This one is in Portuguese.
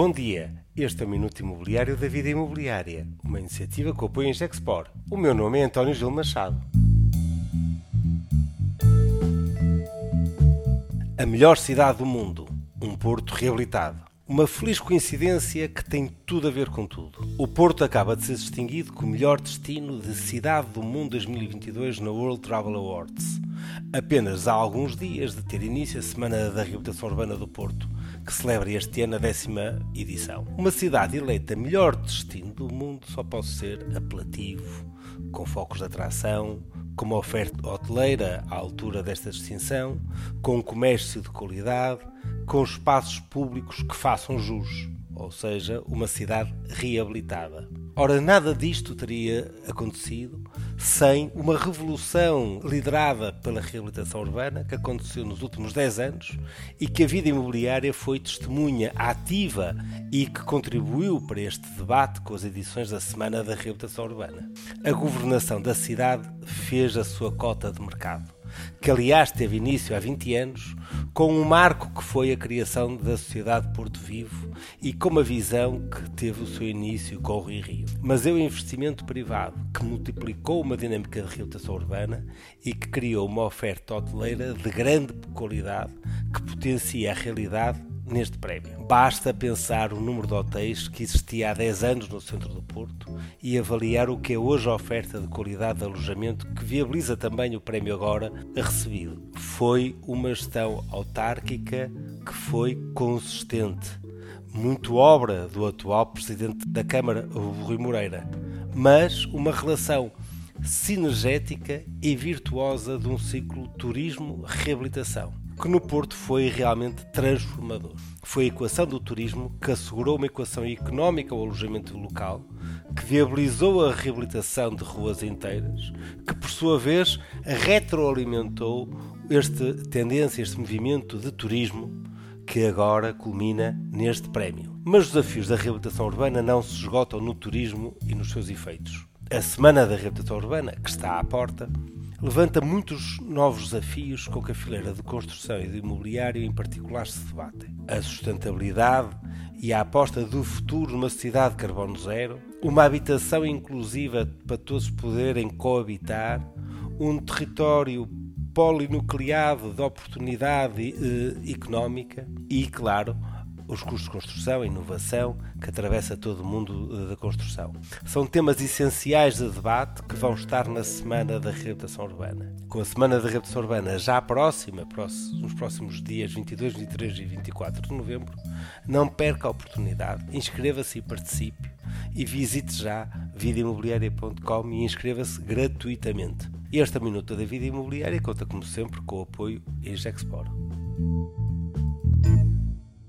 Bom dia, este é o Minuto Imobiliário da Vida Imobiliária, uma iniciativa que apoia em Gexpor. O meu nome é António Gil Machado. A melhor cidade do mundo, um porto reabilitado. Uma feliz coincidência que tem tudo a ver com tudo. O Porto acaba de ser distinguido como melhor destino de cidade do mundo 2022 na World Travel Awards. Apenas há alguns dias de ter início a Semana da Reabilitação Urbana do Porto, que celebra este ano a décima edição. Uma cidade eleita melhor destino do mundo só pode ser apelativo, com focos de atração, com uma oferta hoteleira à altura desta distinção, com um comércio de qualidade, com espaços públicos que façam jus, ou seja, uma cidade reabilitada. Ora, nada disto teria acontecido sem uma revolução liderada pela reabilitação urbana que aconteceu nos últimos 10 anos e que a vida imobiliária foi testemunha ativa e que contribuiu para este debate com as edições da Semana da Reabilitação Urbana. A governação da cidade fez a sua cota de mercado que aliás teve início há 20 anos, com um marco que foi a criação da Sociedade Porto Vivo e com uma visão que teve o seu início com o Rio Rio. Mas é o investimento privado que multiplicou uma dinâmica de reabilitação urbana e que criou uma oferta hoteleira de grande qualidade que potencia a realidade neste prémio. Basta pensar o número de hotéis que existia há 10 anos no centro do Porto e avaliar o que é hoje a oferta de qualidade de alojamento que viabiliza também o prémio agora recebido. Foi uma gestão autárquica que foi consistente. Muito obra do atual presidente da Câmara, Rui Moreira, mas uma relação sinergética e virtuosa de um ciclo turismo-reabilitação que no Porto foi realmente transformador. Foi a equação do turismo que assegurou uma equação económica ao alojamento local, que viabilizou a reabilitação de ruas inteiras, que por sua vez retroalimentou esta tendência, este movimento de turismo que agora culmina neste prémio. Mas os desafios da reabilitação urbana não se esgotam no turismo e nos seus efeitos. A Semana da Reabilitação Urbana, que está à porta, levanta muitos novos desafios com que a fileira de construção e de imobiliário em particular se debatem. A sustentabilidade e a aposta do futuro numa cidade de carbono zero, uma habitação inclusiva para todos poderem coabitar, um território polinucleado de oportunidade eh, económica e, claro, os custos de construção, inovação que atravessa todo o mundo eh, da construção. São temas essenciais de debate que vão estar na Semana da Reabilitação Urbana. Com a Semana da Reabilitação Urbana já próxima, nos próximos dias 22, 23 e 24 de novembro, não perca a oportunidade, inscreva-se e participe e visite já vidaimobiliaria.com e inscreva-se gratuitamente. Esta minuta da vida imobiliária conta, como sempre, com o apoio em Gexpor.